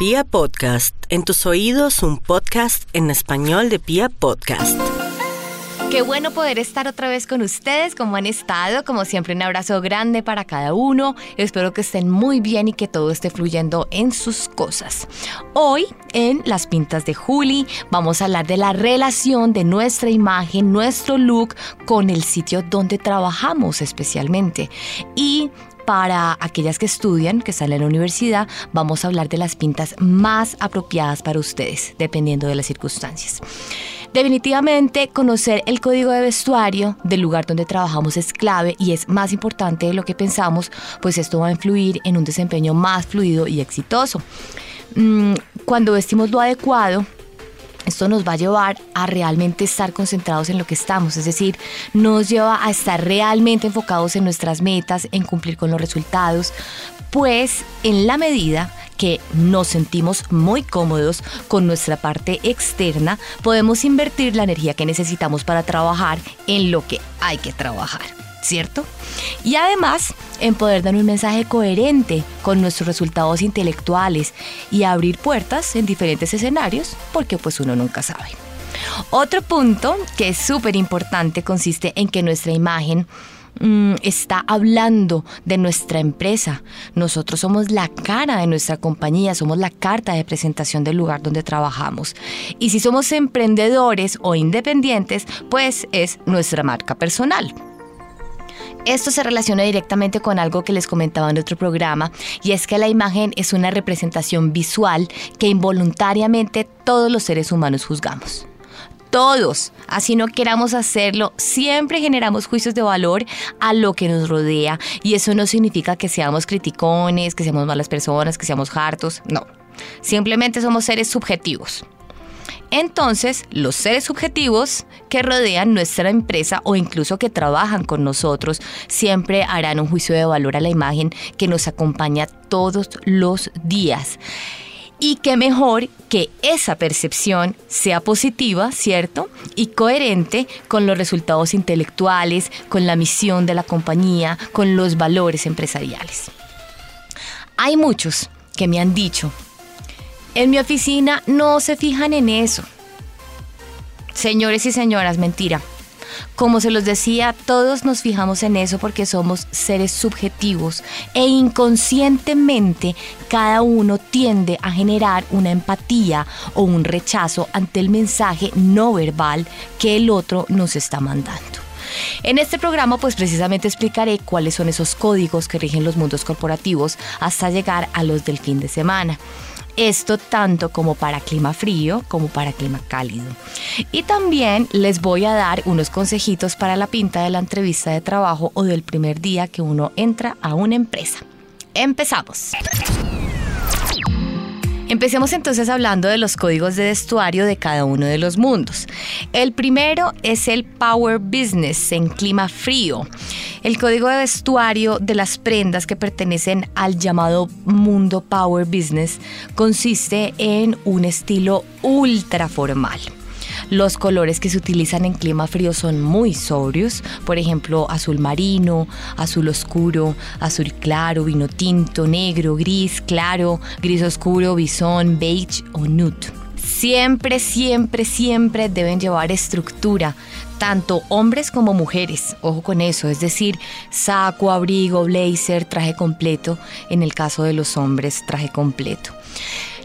Pia Podcast, en tus oídos un podcast en español de Pia Podcast. Qué bueno poder estar otra vez con ustedes, como han estado, como siempre un abrazo grande para cada uno. Espero que estén muy bien y que todo esté fluyendo en sus cosas. Hoy en Las Pintas de Juli vamos a hablar de la relación de nuestra imagen, nuestro look con el sitio donde trabajamos especialmente. Y para aquellas que estudian, que están en la universidad, vamos a hablar de las pintas más apropiadas para ustedes, dependiendo de las circunstancias. Definitivamente conocer el código de vestuario del lugar donde trabajamos es clave y es más importante de lo que pensamos, pues esto va a influir en un desempeño más fluido y exitoso. Mm, cuando vestimos lo adecuado, esto nos va a llevar a realmente estar concentrados en lo que estamos, es decir, nos lleva a estar realmente enfocados en nuestras metas, en cumplir con los resultados, pues en la medida que nos sentimos muy cómodos con nuestra parte externa, podemos invertir la energía que necesitamos para trabajar en lo que hay que trabajar. ¿Cierto? Y además en poder dar un mensaje coherente con nuestros resultados intelectuales y abrir puertas en diferentes escenarios, porque pues uno nunca sabe. Otro punto que es súper importante consiste en que nuestra imagen mm, está hablando de nuestra empresa. Nosotros somos la cara de nuestra compañía, somos la carta de presentación del lugar donde trabajamos. Y si somos emprendedores o independientes, pues es nuestra marca personal. Esto se relaciona directamente con algo que les comentaba en otro programa, y es que la imagen es una representación visual que involuntariamente todos los seres humanos juzgamos. Todos, así no queramos hacerlo, siempre generamos juicios de valor a lo que nos rodea y eso no significa que seamos criticones, que seamos malas personas, que seamos hartos, no. Simplemente somos seres subjetivos. Entonces, los seres subjetivos que rodean nuestra empresa o incluso que trabajan con nosotros siempre harán un juicio de valor a la imagen que nos acompaña todos los días. Y qué mejor que esa percepción sea positiva, ¿cierto? Y coherente con los resultados intelectuales, con la misión de la compañía, con los valores empresariales. Hay muchos que me han dicho en mi oficina no se fijan en eso. Señores y señoras, mentira. Como se los decía, todos nos fijamos en eso porque somos seres subjetivos e inconscientemente cada uno tiende a generar una empatía o un rechazo ante el mensaje no verbal que el otro nos está mandando. En este programa pues precisamente explicaré cuáles son esos códigos que rigen los mundos corporativos hasta llegar a los del fin de semana. Esto tanto como para clima frío como para clima cálido. Y también les voy a dar unos consejitos para la pinta de la entrevista de trabajo o del primer día que uno entra a una empresa. Empezamos. Empecemos entonces hablando de los códigos de vestuario de cada uno de los mundos. El primero es el Power Business en clima frío. El código de vestuario de las prendas que pertenecen al llamado mundo Power Business consiste en un estilo ultra formal. Los colores que se utilizan en clima frío son muy sobrios, por ejemplo, azul marino, azul oscuro, azul claro, vino tinto, negro, gris claro, gris oscuro, bisón, beige o nude. Siempre, siempre, siempre deben llevar estructura, tanto hombres como mujeres. Ojo con eso, es decir, saco, abrigo, blazer, traje completo. En el caso de los hombres, traje completo.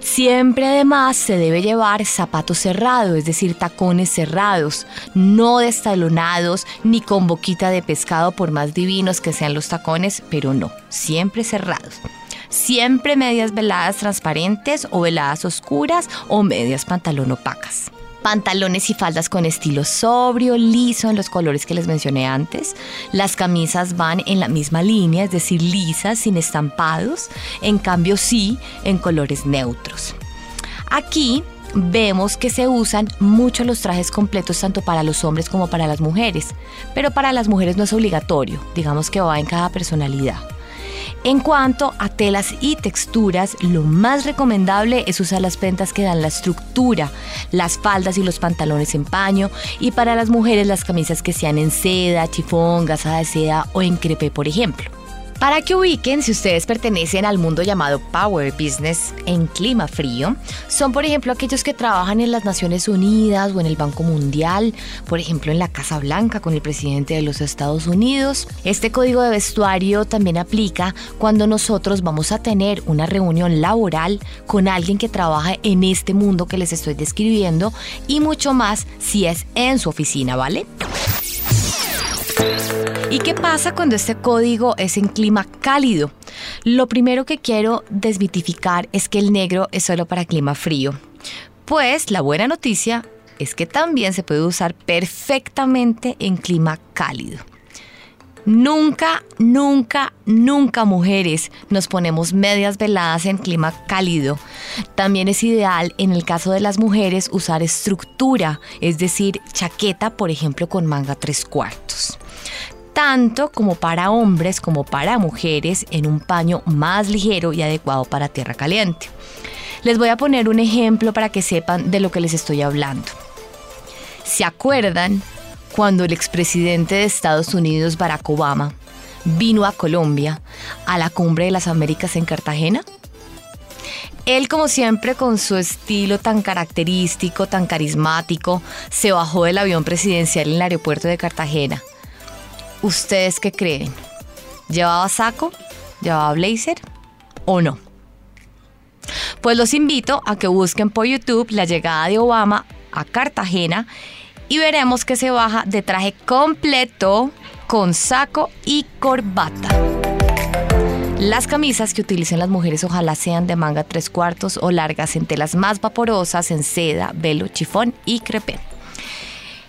Siempre además se debe llevar zapatos cerrados, es decir, tacones cerrados, no destalonados ni con boquita de pescado por más divinos que sean los tacones, pero no, siempre cerrados. Siempre medias veladas transparentes o veladas oscuras o medias pantalón opacas pantalones y faldas con estilo sobrio, liso en los colores que les mencioné antes. Las camisas van en la misma línea, es decir, lisas, sin estampados. En cambio, sí, en colores neutros. Aquí vemos que se usan mucho los trajes completos tanto para los hombres como para las mujeres, pero para las mujeres no es obligatorio, digamos que va en cada personalidad. En cuanto a telas y texturas, lo más recomendable es usar las prendas que dan la estructura, las faldas y los pantalones en paño y para las mujeres las camisas que sean en seda, chifón, gasa de seda o en crepe, por ejemplo. Para que ubiquen si ustedes pertenecen al mundo llamado Power Business en clima frío, son por ejemplo aquellos que trabajan en las Naciones Unidas o en el Banco Mundial, por ejemplo en la Casa Blanca con el presidente de los Estados Unidos. Este código de vestuario también aplica cuando nosotros vamos a tener una reunión laboral con alguien que trabaja en este mundo que les estoy describiendo y mucho más si es en su oficina, ¿vale? ¿Y qué pasa cuando este código es en clima cálido? Lo primero que quiero desmitificar es que el negro es solo para clima frío. Pues la buena noticia es que también se puede usar perfectamente en clima cálido. Nunca, nunca, nunca mujeres nos ponemos medias veladas en clima cálido. También es ideal en el caso de las mujeres usar estructura, es decir, chaqueta, por ejemplo, con manga tres cuartos tanto como para hombres como para mujeres en un paño más ligero y adecuado para tierra caliente. Les voy a poner un ejemplo para que sepan de lo que les estoy hablando. ¿Se acuerdan cuando el expresidente de Estados Unidos, Barack Obama, vino a Colombia a la cumbre de las Américas en Cartagena? Él, como siempre, con su estilo tan característico, tan carismático, se bajó del avión presidencial en el aeropuerto de Cartagena. ¿Ustedes qué creen? ¿Llevaba saco? ¿Llevaba blazer? ¿O no? Pues los invito a que busquen por YouTube la llegada de Obama a Cartagena y veremos que se baja de traje completo con saco y corbata. Las camisas que utilicen las mujeres ojalá sean de manga tres cuartos o largas en telas más vaporosas, en seda, velo, chifón y crepé.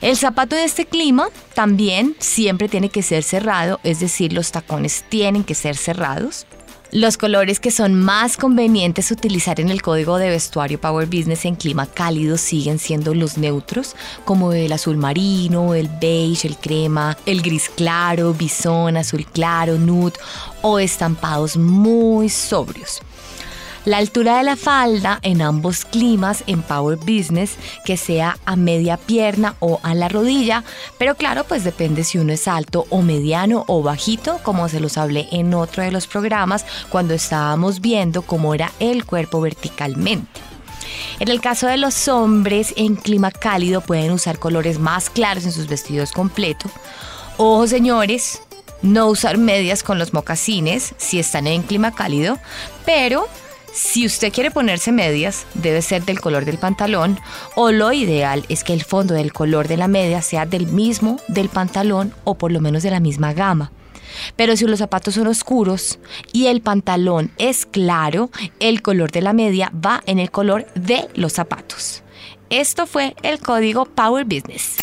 El zapato de este clima también siempre tiene que ser cerrado, es decir, los tacones tienen que ser cerrados. Los colores que son más convenientes utilizar en el código de vestuario Power Business en clima cálido siguen siendo los neutros, como el azul marino, el beige, el crema, el gris claro, bisón, azul claro, nude o estampados muy sobrios. La altura de la falda en ambos climas en Power Business que sea a media pierna o a la rodilla, pero claro, pues depende si uno es alto o mediano o bajito, como se los hablé en otro de los programas cuando estábamos viendo cómo era el cuerpo verticalmente. En el caso de los hombres en clima cálido pueden usar colores más claros en sus vestidos completos. Ojo señores, no usar medias con los mocasines si están en clima cálido, pero si usted quiere ponerse medias, debe ser del color del pantalón o lo ideal es que el fondo del color de la media sea del mismo del pantalón o por lo menos de la misma gama. Pero si los zapatos son oscuros y el pantalón es claro, el color de la media va en el color de los zapatos. Esto fue el código Power Business.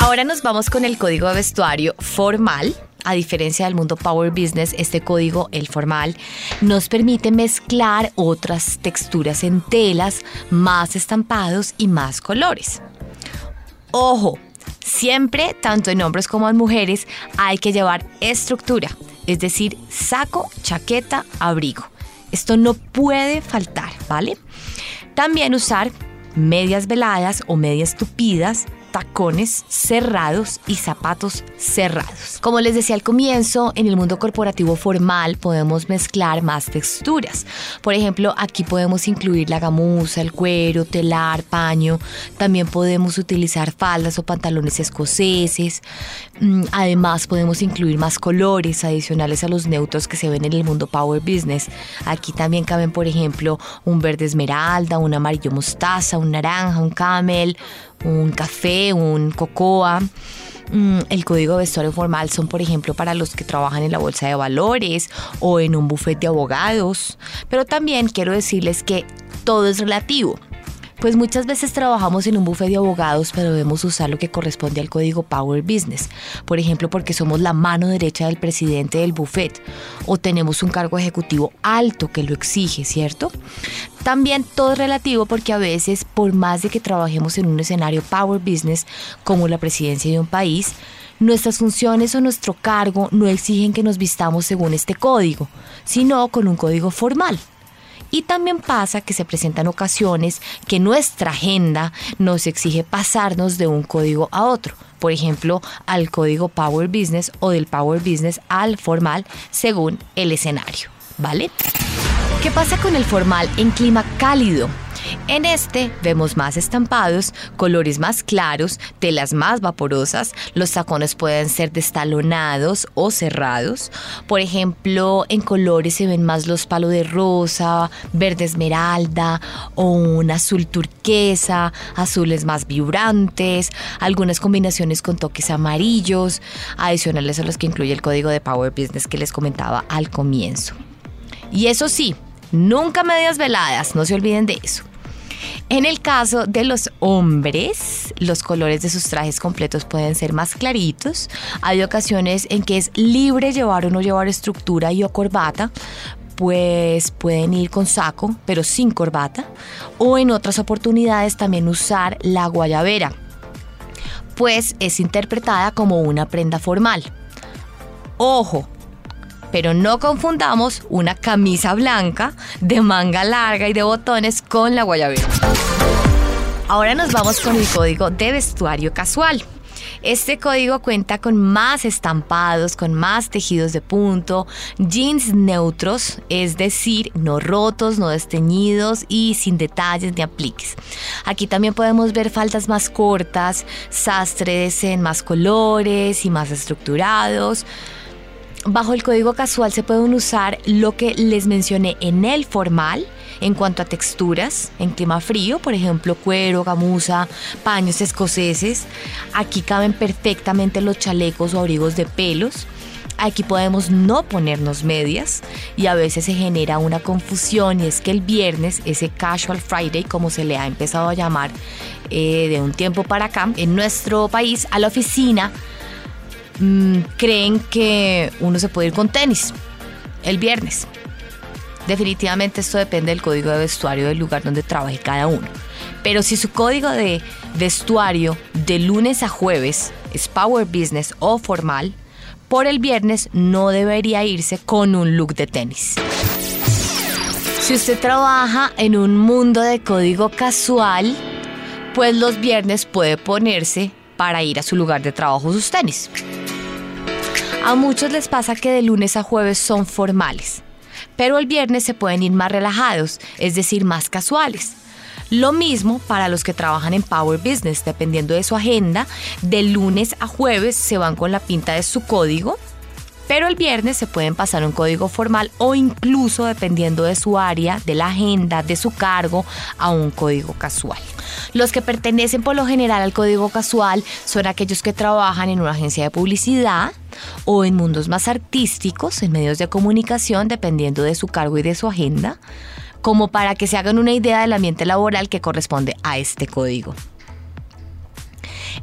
Ahora nos vamos con el código de vestuario formal a diferencia del mundo Power Business, este código, el formal, nos permite mezclar otras texturas en telas, más estampados y más colores. Ojo, siempre, tanto en hombres como en mujeres, hay que llevar estructura, es decir, saco, chaqueta, abrigo. Esto no puede faltar, ¿vale? También usar medias veladas o medias tupidas tacones cerrados y zapatos cerrados. Como les decía al comienzo, en el mundo corporativo formal podemos mezclar más texturas. Por ejemplo, aquí podemos incluir la gamuza, el cuero, telar, paño. También podemos utilizar faldas o pantalones escoceses. Mm, además, podemos incluir más colores adicionales a los neutros que se ven en el mundo Power Business. Aquí también caben, por ejemplo, un verde esmeralda, un amarillo mostaza, un naranja, un camel, un café, un cocoa. Mm, el código de vestuario formal son, por ejemplo, para los que trabajan en la bolsa de valores o en un buffet de abogados. Pero también quiero decirles que todo es relativo. Pues muchas veces trabajamos en un bufete de abogados, pero debemos usar lo que corresponde al código Power Business. Por ejemplo, porque somos la mano derecha del presidente del buffet o tenemos un cargo ejecutivo alto que lo exige, ¿cierto? También todo relativo porque a veces, por más de que trabajemos en un escenario Power Business como la presidencia de un país, Nuestras funciones o nuestro cargo no exigen que nos vistamos según este código, sino con un código formal. Y también pasa que se presentan ocasiones que nuestra agenda nos exige pasarnos de un código a otro. por ejemplo, al código Power Business o del Power Business al formal según el escenario, ¿vale? ¿Qué pasa con el formal en clima cálido? En este vemos más estampados, colores más claros, telas más vaporosas, los tacones pueden ser destalonados o cerrados. Por ejemplo, en colores se ven más los palos de rosa, verde esmeralda o un azul turquesa, azules más vibrantes, algunas combinaciones con toques amarillos, adicionales a los que incluye el código de Power Business que les comentaba al comienzo. Y eso sí, nunca medias veladas, no se olviden de eso. En el caso de los hombres, los colores de sus trajes completos pueden ser más claritos. Hay ocasiones en que es libre llevar o no llevar estructura y o corbata, pues pueden ir con saco, pero sin corbata. O en otras oportunidades también usar la guayabera, pues es interpretada como una prenda formal. Ojo, pero no confundamos una camisa blanca de manga larga y de botones con la guayabera. Ahora nos vamos con el código de vestuario casual. Este código cuenta con más estampados, con más tejidos de punto, jeans neutros, es decir, no rotos, no desteñidos y sin detalles ni apliques. Aquí también podemos ver faltas más cortas, sastres en más colores y más estructurados bajo el código casual se pueden usar lo que les mencioné en el formal en cuanto a texturas, en clima frío, por ejemplo, cuero, gamuza, paños escoceses. Aquí caben perfectamente los chalecos o abrigos de pelos. Aquí podemos no ponernos medias y a veces se genera una confusión y es que el viernes, ese Casual Friday, como se le ha empezado a llamar eh, de un tiempo para acá, en nuestro país, a la oficina Mm, creen que uno se puede ir con tenis el viernes. Definitivamente esto depende del código de vestuario del lugar donde trabaje cada uno. Pero si su código de vestuario de lunes a jueves es Power Business o formal, por el viernes no debería irse con un look de tenis. Si usted trabaja en un mundo de código casual, pues los viernes puede ponerse para ir a su lugar de trabajo sus tenis. A muchos les pasa que de lunes a jueves son formales, pero el viernes se pueden ir más relajados, es decir, más casuales. Lo mismo para los que trabajan en Power Business, dependiendo de su agenda, de lunes a jueves se van con la pinta de su código pero el viernes se pueden pasar un código formal o incluso, dependiendo de su área, de la agenda, de su cargo, a un código casual. Los que pertenecen por lo general al código casual son aquellos que trabajan en una agencia de publicidad o en mundos más artísticos, en medios de comunicación, dependiendo de su cargo y de su agenda, como para que se hagan una idea del ambiente laboral que corresponde a este código.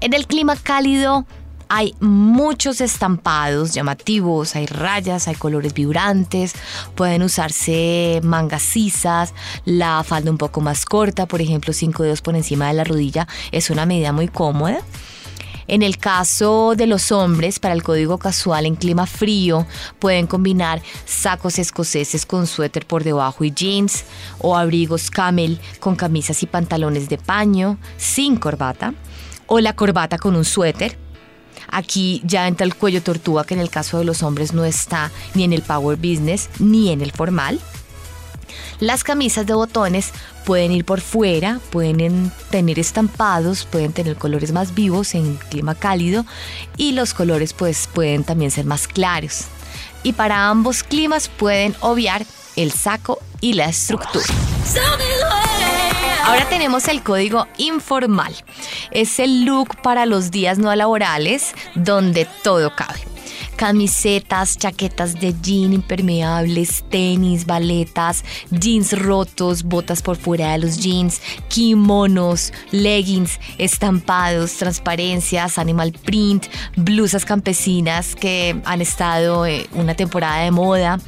En el clima cálido hay muchos estampados llamativos, hay rayas, hay colores vibrantes, pueden usarse mangas sisas, la falda un poco más corta, por ejemplo, cinco dedos por encima de la rodilla, es una medida muy cómoda. En el caso de los hombres, para el código casual en clima frío, pueden combinar sacos escoceses con suéter por debajo y jeans, o abrigos camel con camisas y pantalones de paño, sin corbata, o la corbata con un suéter Aquí ya entra el cuello tortuga que en el caso de los hombres no está ni en el power business ni en el formal. Las camisas de botones pueden ir por fuera, pueden tener estampados, pueden tener colores más vivos en clima cálido y los colores pues pueden también ser más claros. Y para ambos climas pueden obviar el saco y la estructura. Ahora tenemos el código informal. Es el look para los días no laborales donde todo cabe. Camisetas, chaquetas de jean impermeables, tenis, baletas, jeans rotos, botas por fuera de los jeans, kimonos, leggings, estampados, transparencias, animal print, blusas campesinas que han estado eh, una temporada de moda.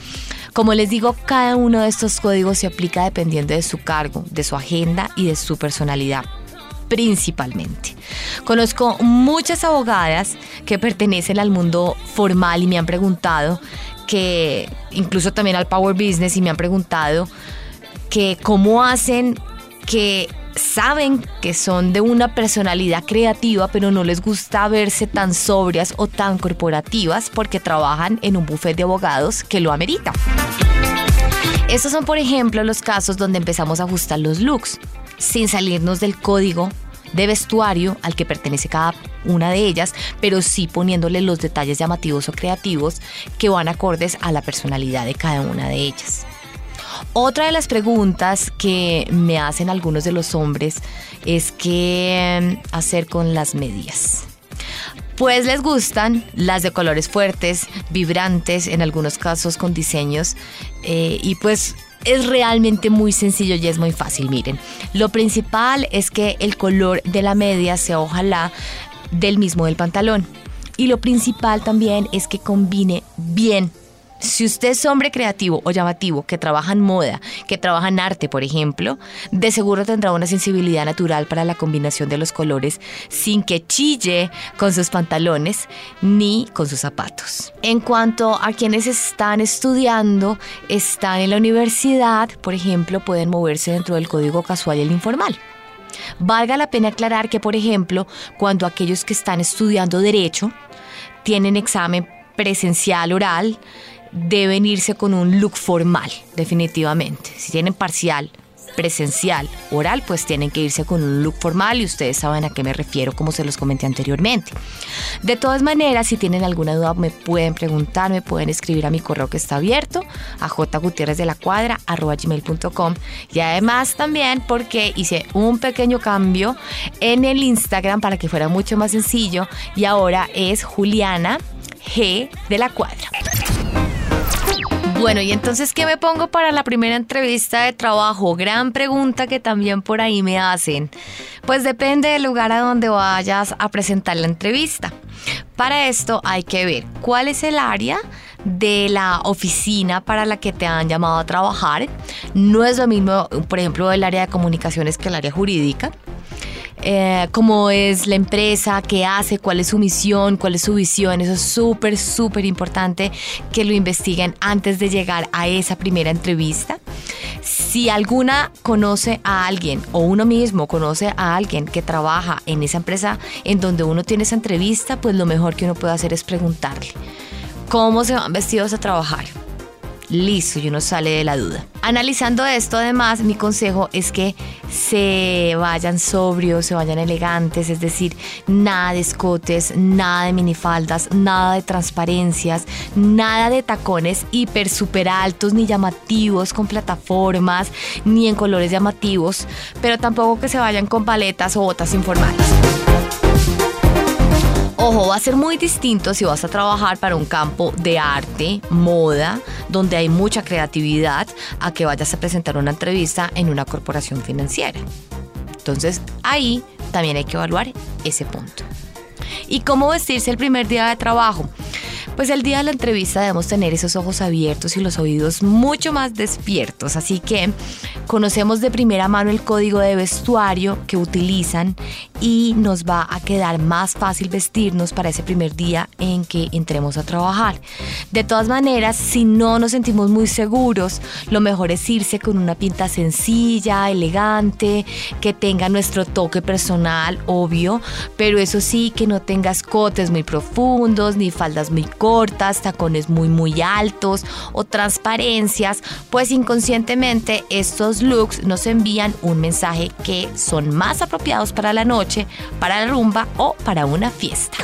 Como les digo, cada uno de estos códigos se aplica dependiendo de su cargo, de su agenda y de su personalidad principalmente. Conozco muchas abogadas que pertenecen al mundo formal y me han preguntado que, incluso también al Power Business, y me han preguntado que cómo hacen que saben que son de una personalidad creativa, pero no les gusta verse tan sobrias o tan corporativas porque trabajan en un buffet de abogados que lo amerita. Estos son, por ejemplo, los casos donde empezamos a ajustar los looks, sin salirnos del código de vestuario al que pertenece cada una de ellas, pero sí poniéndole los detalles llamativos o creativos que van acordes a la personalidad de cada una de ellas. Otra de las preguntas que me hacen algunos de los hombres es qué hacer con las medias. Pues les gustan las de colores fuertes, vibrantes, en algunos casos con diseños. Eh, y pues es realmente muy sencillo y es muy fácil, miren. Lo principal es que el color de la media sea ojalá del mismo del pantalón. Y lo principal también es que combine bien si usted es hombre creativo o llamativo que trabaja en moda, que trabaja en arte, por ejemplo, de seguro tendrá una sensibilidad natural para la combinación de los colores sin que chille con sus pantalones ni con sus zapatos. En cuanto a quienes están estudiando, están en la universidad, por ejemplo, pueden moverse dentro del código casual y el informal. Valga la pena aclarar que, por ejemplo, cuando aquellos que están estudiando derecho tienen examen presencial oral, deben irse con un look formal, definitivamente. Si tienen parcial, presencial, oral, pues tienen que irse con un look formal y ustedes saben a qué me refiero como se los comenté anteriormente. De todas maneras, si tienen alguna duda me pueden preguntar, me pueden escribir a mi correo que está abierto, a jgutierrez y además también porque hice un pequeño cambio en el Instagram para que fuera mucho más sencillo y ahora es Juliana G de la cuadra. Bueno, y entonces, ¿qué me pongo para la primera entrevista de trabajo? Gran pregunta que también por ahí me hacen. Pues depende del lugar a donde vayas a presentar la entrevista. Para esto hay que ver cuál es el área de la oficina para la que te han llamado a trabajar. No es lo mismo, por ejemplo, el área de comunicaciones que el área jurídica. Eh, cómo es la empresa, qué hace, cuál es su misión, cuál es su visión. Eso es súper, súper importante que lo investiguen antes de llegar a esa primera entrevista. Si alguna conoce a alguien o uno mismo conoce a alguien que trabaja en esa empresa en donde uno tiene esa entrevista, pues lo mejor que uno puede hacer es preguntarle cómo se van vestidos a trabajar listo y uno sale de la duda. Analizando esto, además, mi consejo es que se vayan sobrios, se vayan elegantes, es decir, nada de escotes, nada de minifaldas, nada de transparencias, nada de tacones hiper super altos ni llamativos con plataformas, ni en colores llamativos, pero tampoco que se vayan con paletas o botas informales. Ojo, va a ser muy distinto si vas a trabajar para un campo de arte, moda, donde hay mucha creatividad, a que vayas a presentar una entrevista en una corporación financiera. Entonces, ahí también hay que evaluar ese punto. ¿Y cómo vestirse el primer día de trabajo? Pues el día de la entrevista debemos tener esos ojos abiertos y los oídos mucho más despiertos, así que conocemos de primera mano el código de vestuario que utilizan y nos va a quedar más fácil vestirnos para ese primer día en que entremos a trabajar. De todas maneras, si no nos sentimos muy seguros, lo mejor es irse con una pinta sencilla, elegante, que tenga nuestro toque personal, obvio, pero eso sí, que no tenga escotes muy profundos ni faldas muy cortas tacones muy muy altos o transparencias, pues inconscientemente estos looks nos envían un mensaje que son más apropiados para la noche, para la rumba o para una fiesta.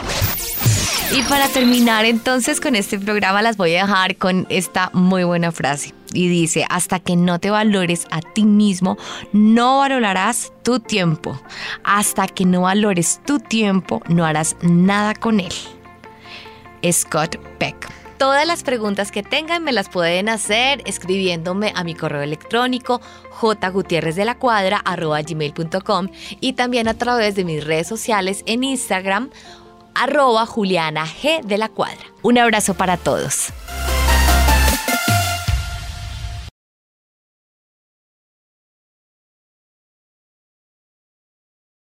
Y para terminar entonces con este programa las voy a dejar con esta muy buena frase. Y dice, hasta que no te valores a ti mismo, no valorarás tu tiempo. Hasta que no valores tu tiempo, no harás nada con él. Scott Peck. Todas las preguntas que tengan me las pueden hacer escribiéndome a mi correo electrónico jgutierrezdelacuadra.gmail.com y también a través de mis redes sociales en Instagram arroba Juliana G de la Cuadra. Un abrazo para todos.